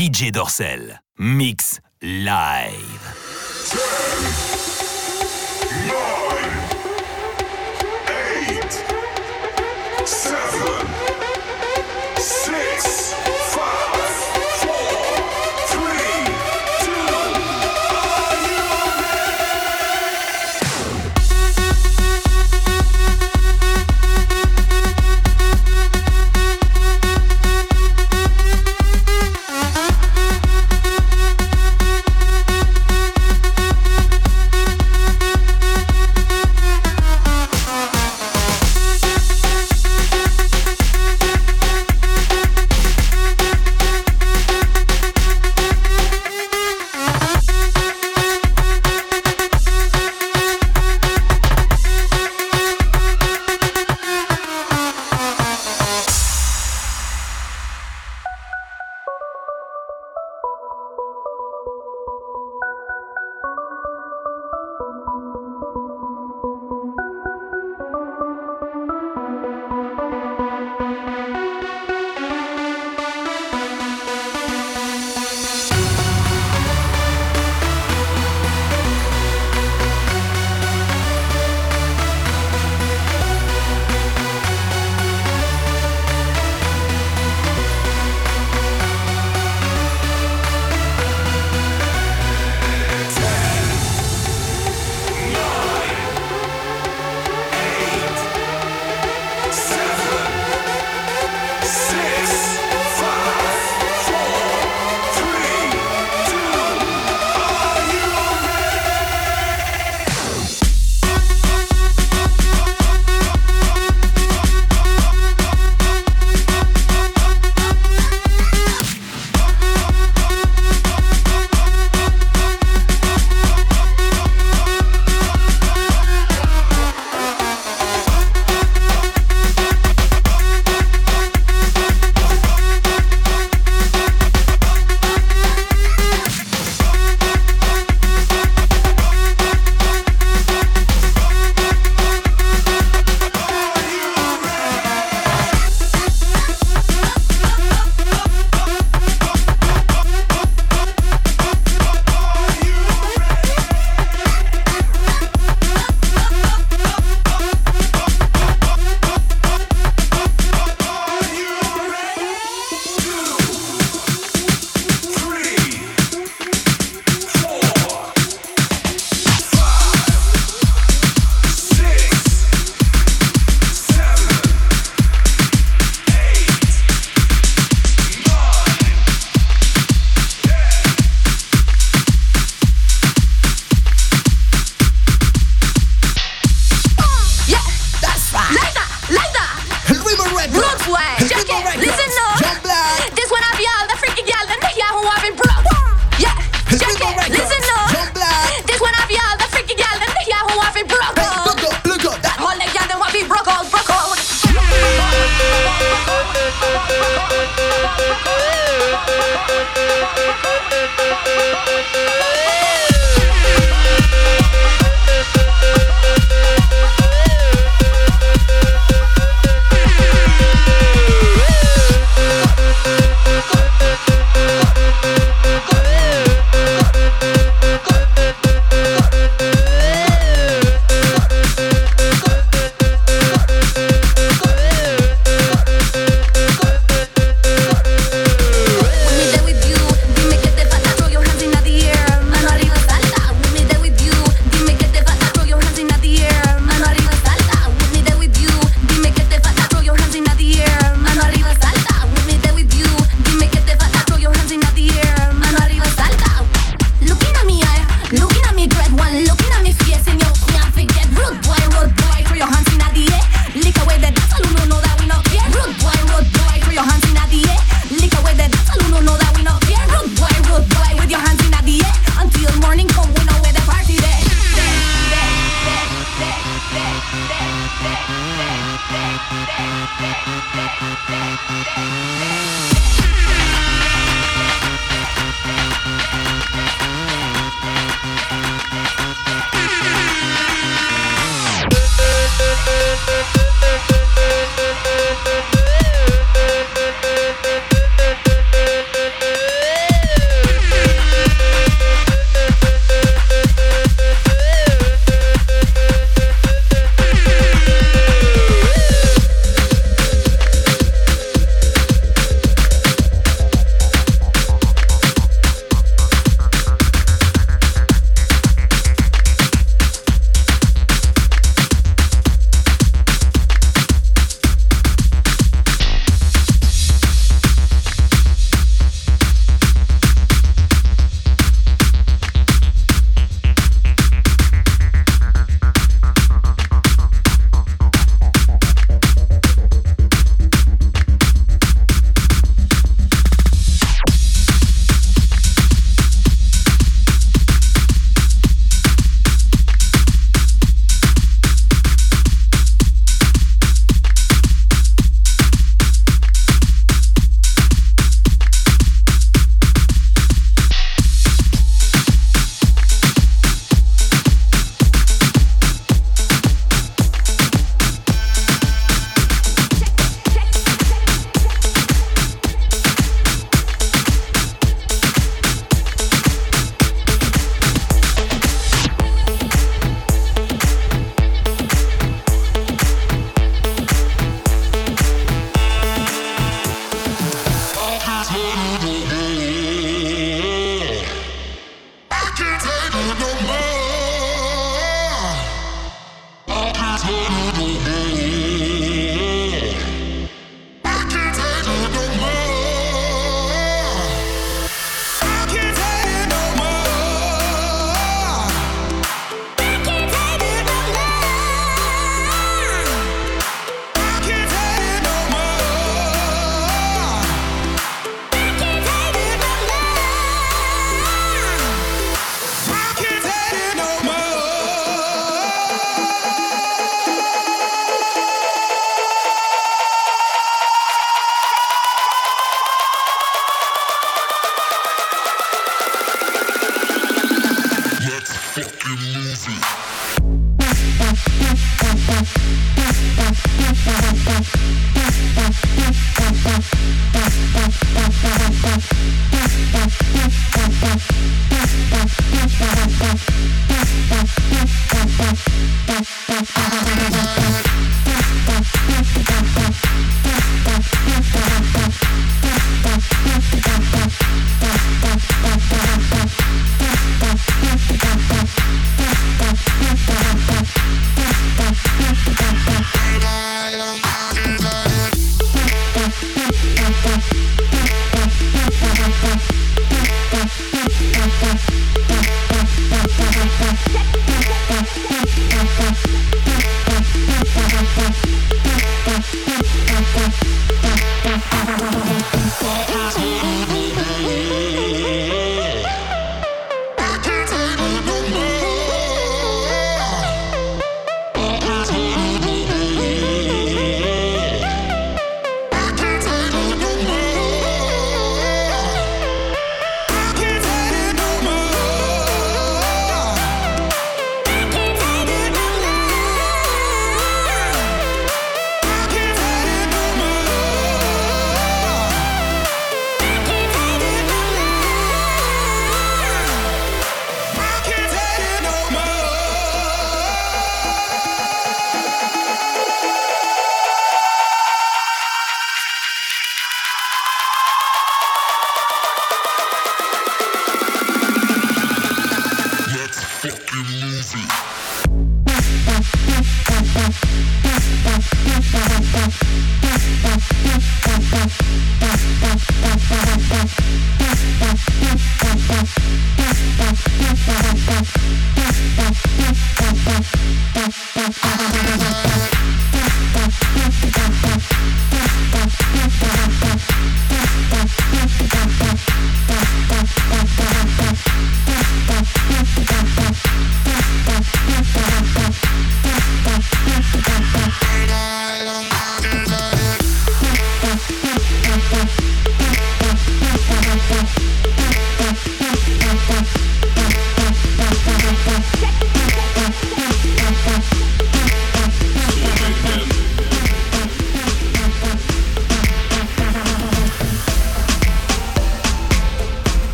DJ Dorsel. Mix live. Know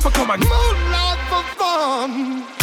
for come and moonlight for fun.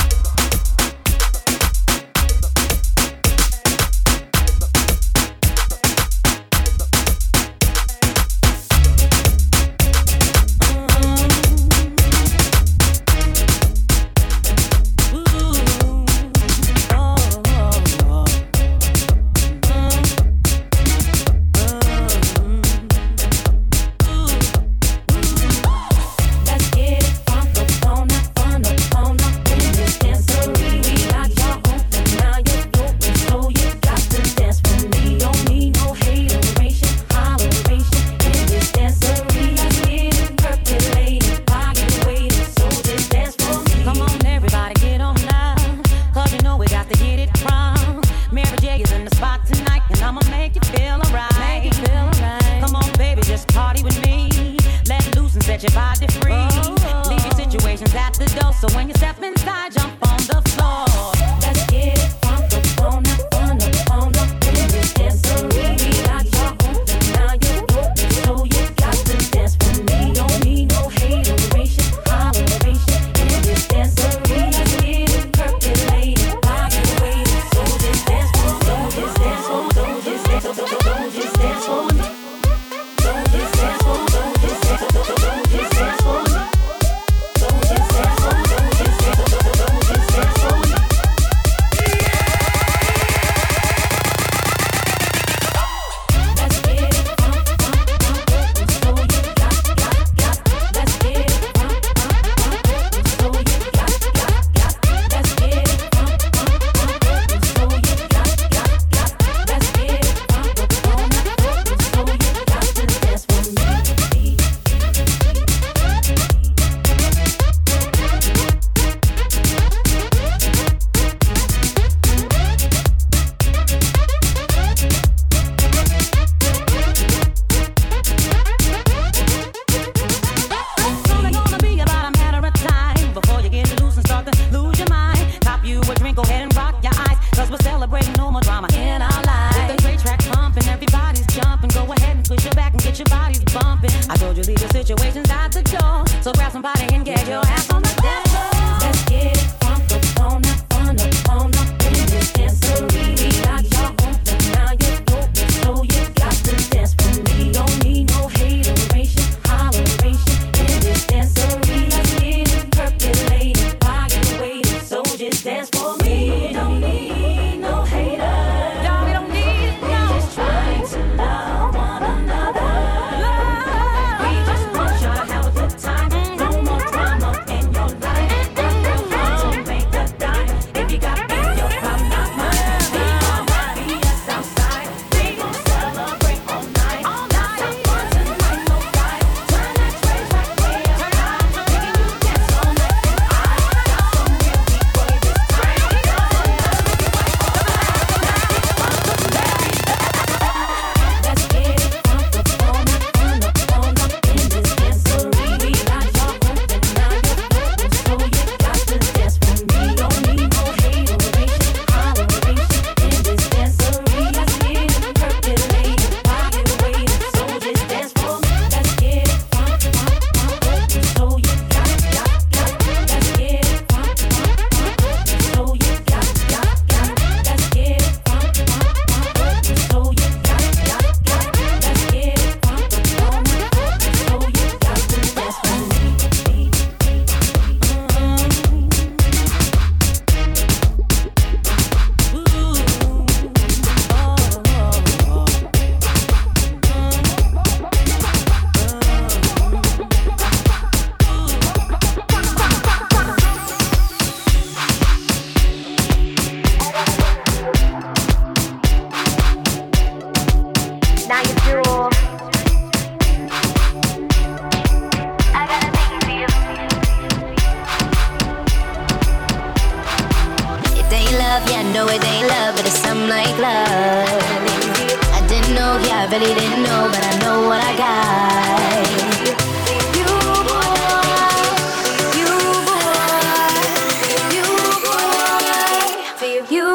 I met you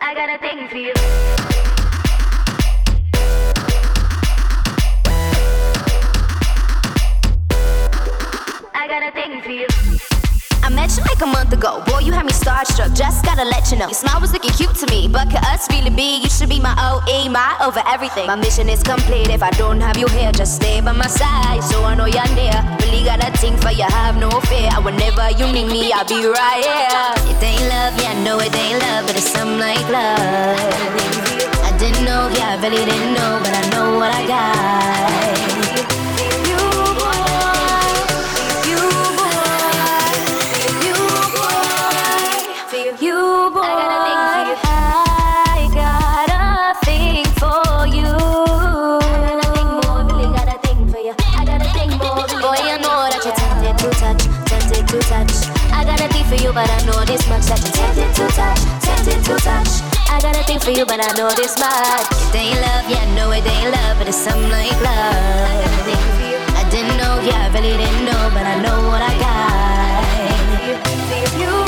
I gotta things for you I gotta things for you I mentioned like a month ago. Boy, you had me starstruck. Just gotta let you know. Your smile was looking cute to me. But could us really You should be my OE, my over everything. My mission is complete if I don't have you here. Just stay by my side so I know you're near. Really got a thing for you, have no fear. Whenever you need me, I'll be right here. It ain't love, yeah, I know it ain't love, but it's something like love. I didn't know, yeah, I really didn't know, but I know what I got. But I know this much that you're tempted to touch, tempted to touch. I got a thing for you, but I know this much. It ain't love, yeah, I know it ain't love, but it's something like love. I didn't know, yeah, I really didn't know, but I know what I got. You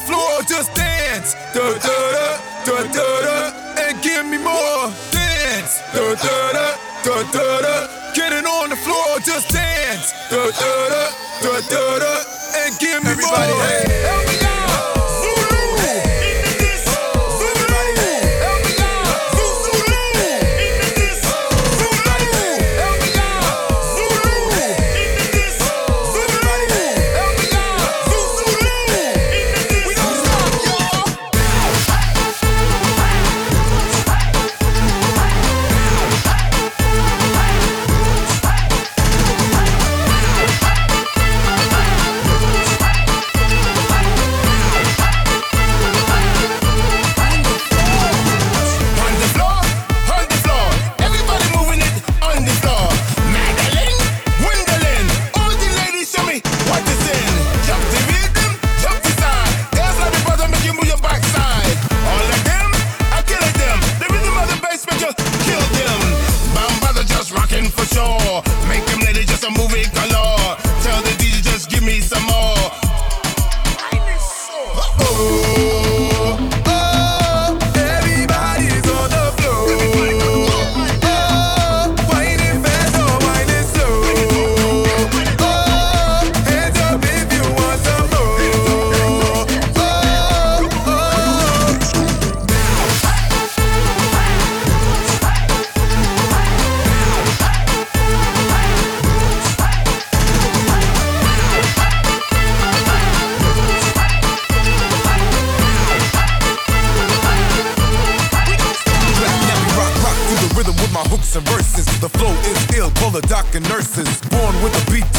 the floor, just dance, da da da, da da da, and give me more. Dance, da da da, da da da. Get it on the floor, just dance, da da da, da da da, and give me Everybody, more. hey.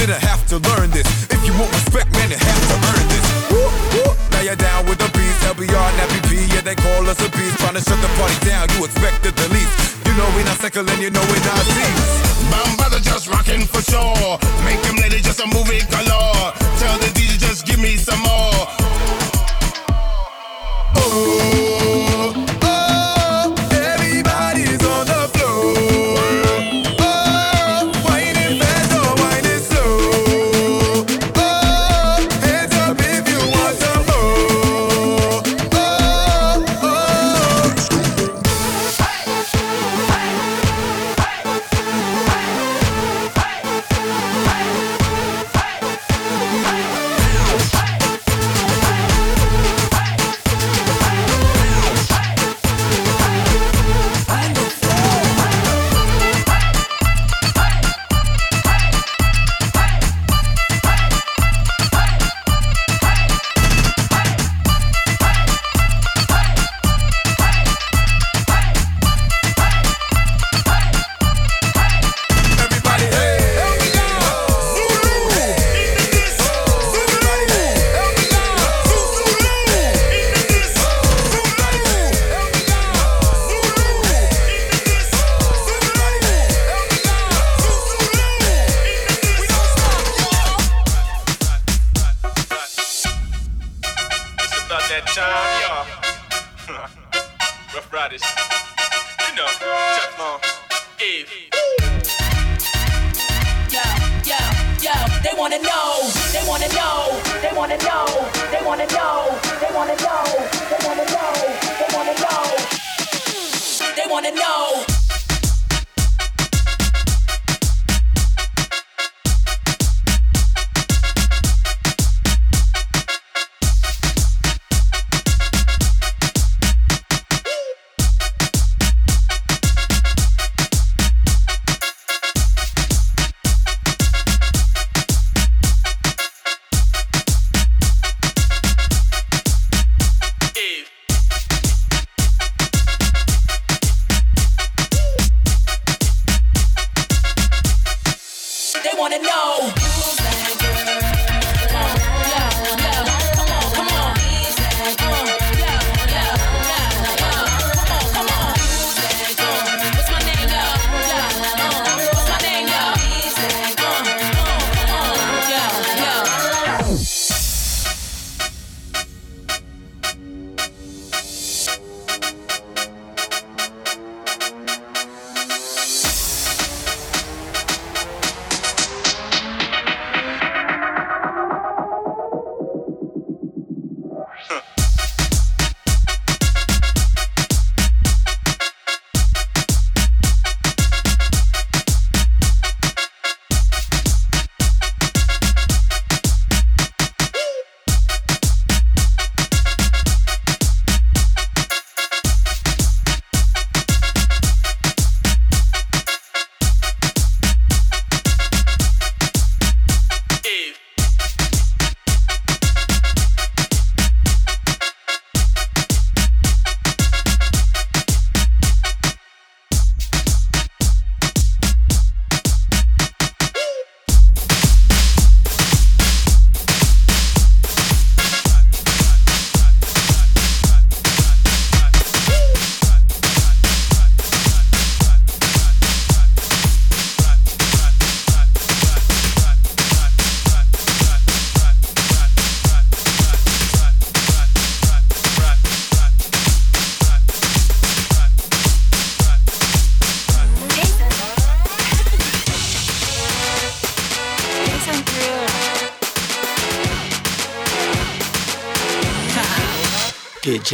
Beat, didn't have to learn this. If you want respect, man, you have to earn this. Woo, woo. Now you're down with the beats, LBR and FBP, yeah, they call us a beast. Trying to shut the party down, you expected the least. You know we not second, and you know we not. My brother just rockin' for sure. Make him lady just a movie color.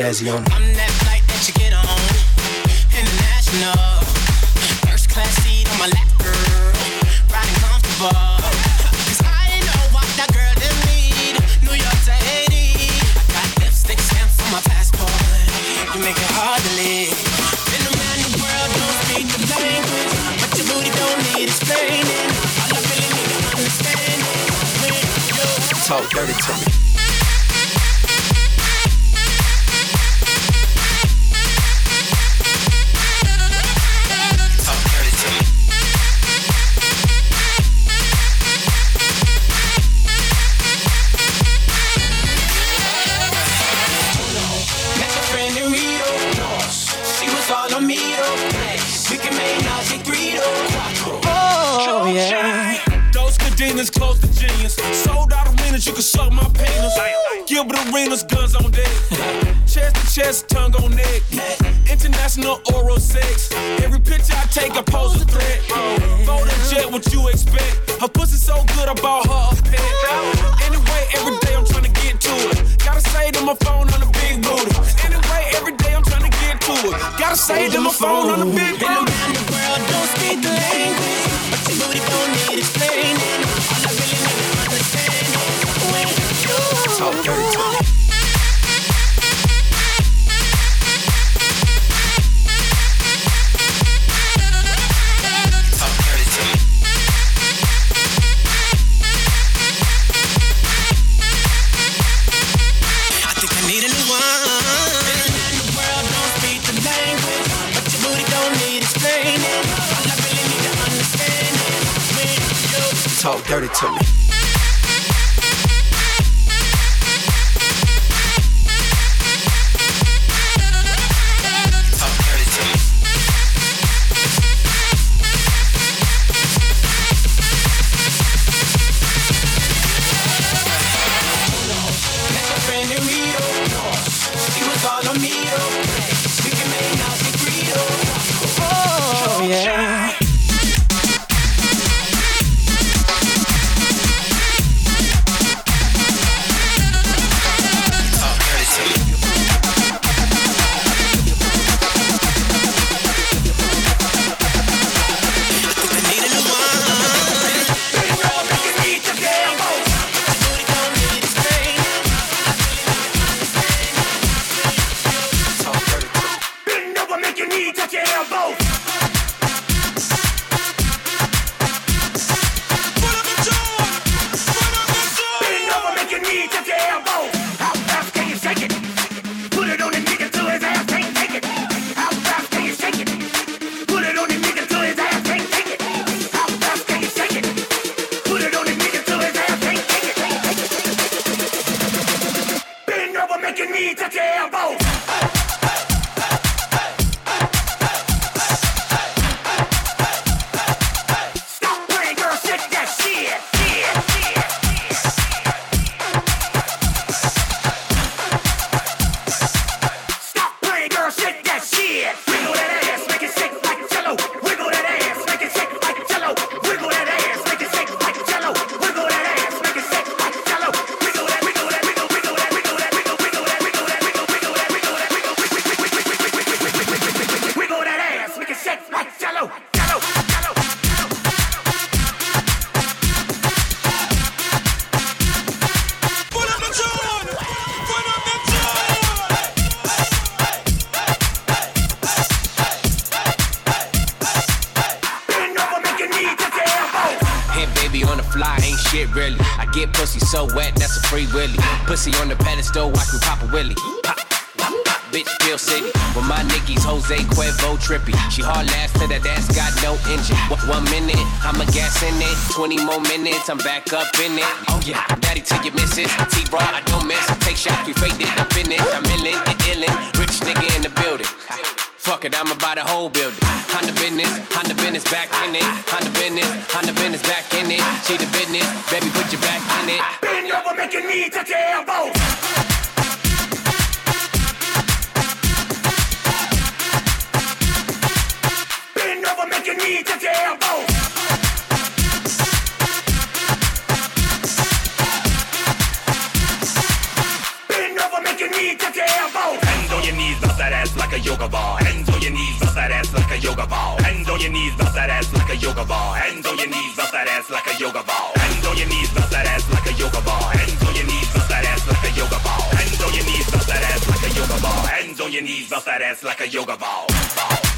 Jazzy on. I'm that flight that you get on. International. First class seat on my lap, girl. Riding comfortable. 'Cause I know what that girl them need. New York to Haiti. I got lipstick stamps on my passport. You make it hard to live. Been around the world, don't speak the language. But your booty don't need explaining. All I really need to understand is when you Talk dirty to me. talk dirty to me. Gilbert Arenas, guns on deck. chest to chest, tongue on neck. International oral sex. Every picture I take, I pose a threat. Fold a jet, what you expect? Her pussy so good, I bought her a pet. Anyway, every day I'm trying to get to it. Gotta say to my phone on the big booty. Anyway, every day I'm trying to get to it. Gotta say to my phone on the big booty. The world, don't speak the language. talk dirty to me. I'm back up in it. knees, bust that ass like a yoga ball. Hands on your knees, bust that ass like a yoga ball. Hands on your knees, bust that ass like a yoga ball. Hands on your knees, bust that ass like a yoga ball. Hands on your knees, bust that ass like a yoga ball. ball.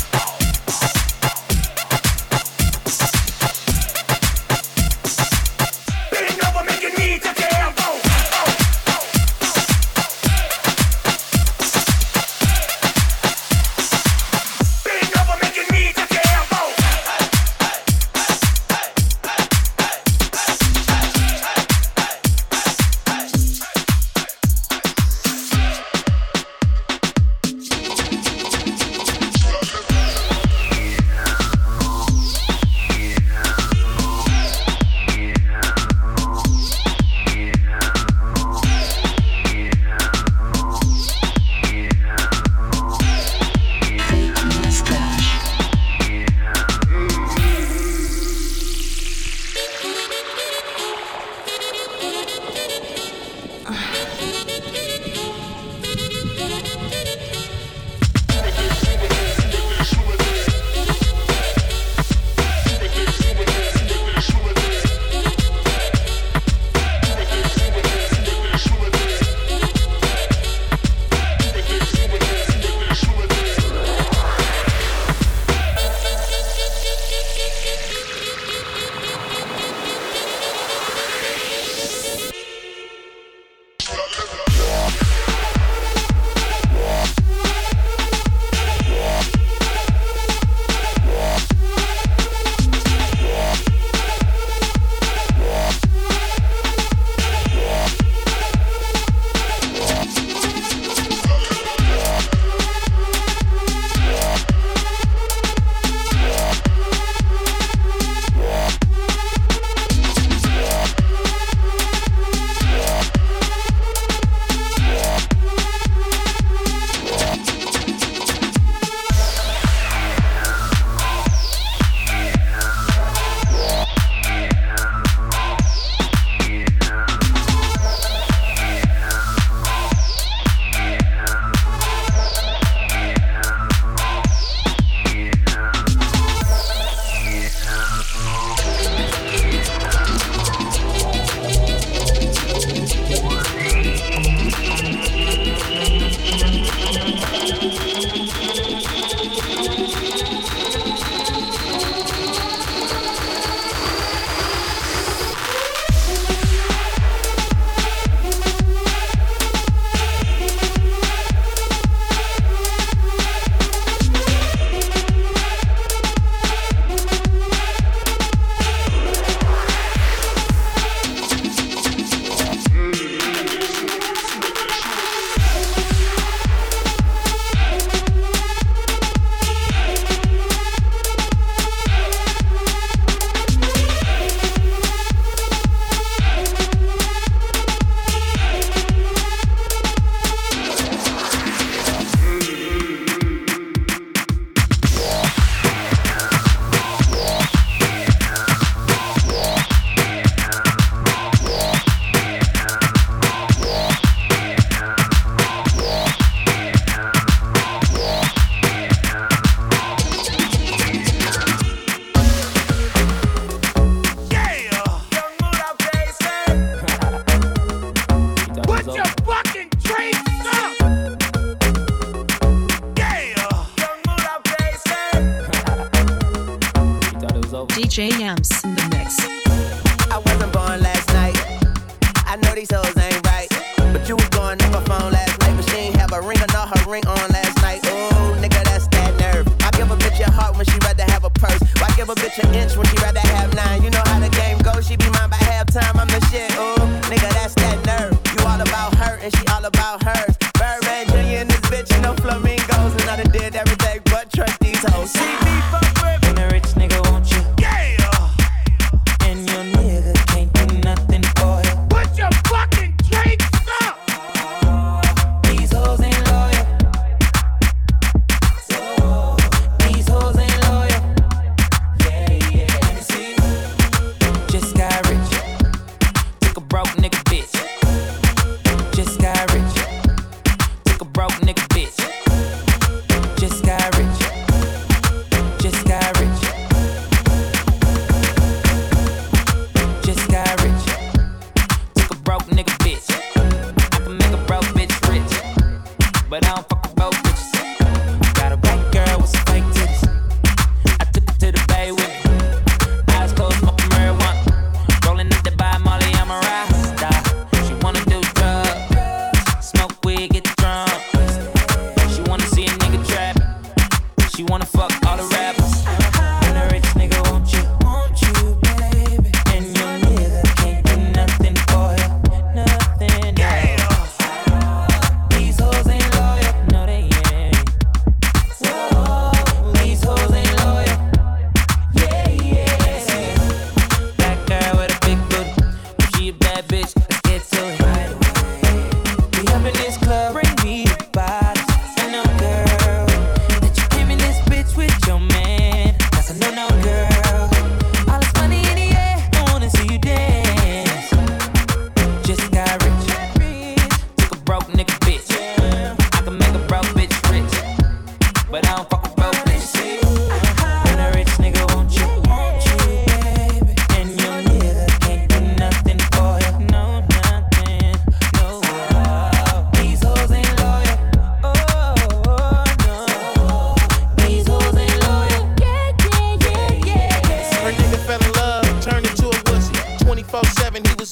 nigga bitch.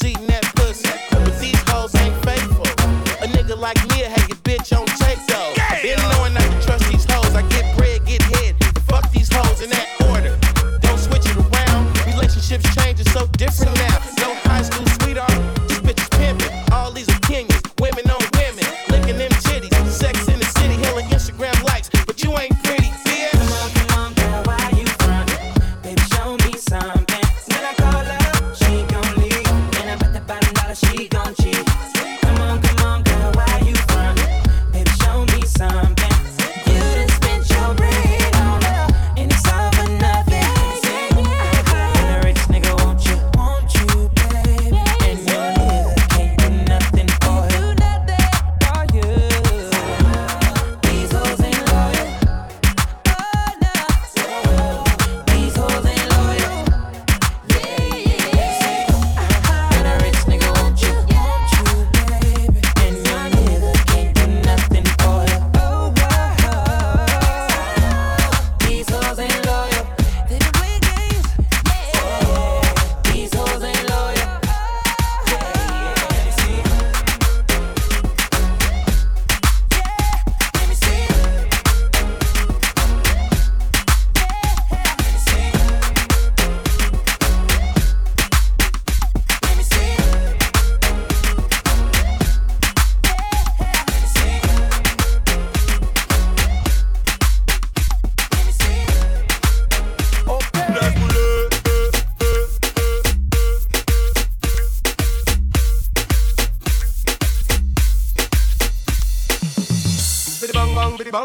eating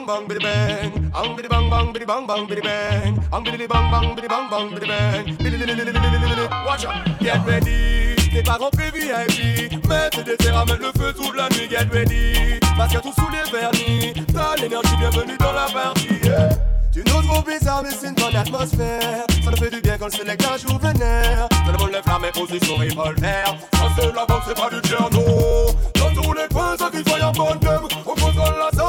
bang bang bidi bang, ang bidi bang bang bidi bang bang bidi bang, ang bidi bang bang bidi bang bang bidi bang, bidi bidi bidi bidi bidi. Watch out, get ready. T'es pas rentré VIP, mais t'es des terres à mettre le feu toute la nuit. Get ready, parce que tout sous les vernis, t'as l'énergie bienvenue dans la partie. Yeah. Tu nous trouves bizarre, mais c'est une bonne atmosphère. Ça nous fait du bien quand le sélecteur joue vénère. Tout le monde lève la main, pose son revolver. Ça c'est la bombe, c'est pas du piano. Dans tous les coins, ça qui soient en bonne On contrôle la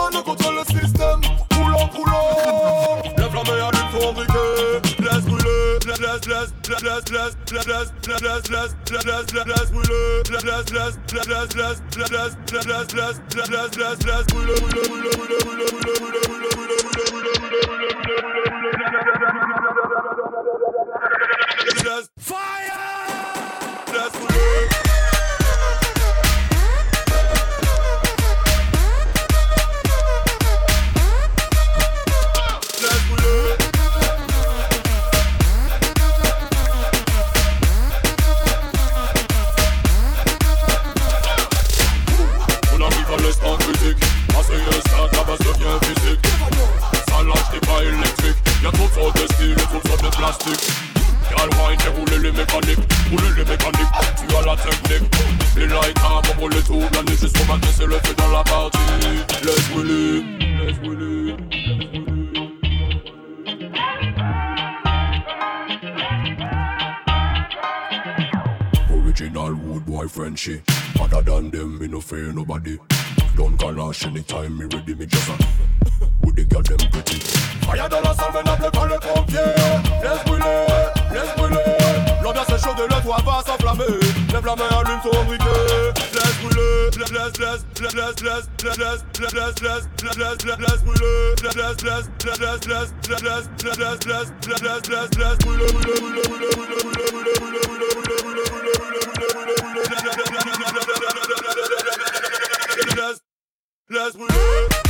Fire! Y'a trop sortes de styles et trop sortes de plastique Gal wine, j'ai roulé les mécaniques Roulé les mécaniques, tu as la technique Les lights à pour brûler tout La nuit jusqu'au matin c'est le feu dans la partie Let's Willy, let's Willy Original wood boy Frenchy Other than them, me no fear nobody. Don't call calash anytime me ready, me just a The girl them pretty Fire dans la salle, pas les pompiers Laisse brûler, laisse brûler L'ambiance est chaude le va s'enflammer Lève la main, allume ton briquet Laisse brûler, laisse, laisse, laisse, laisse, laisse, laisse, laisse, laisse, laisse, laisse, laisse, brûler Laisse, laisse, laisse, laisse, laisse, laisse, laisse, laisse, laisse, laisse, laisse brûler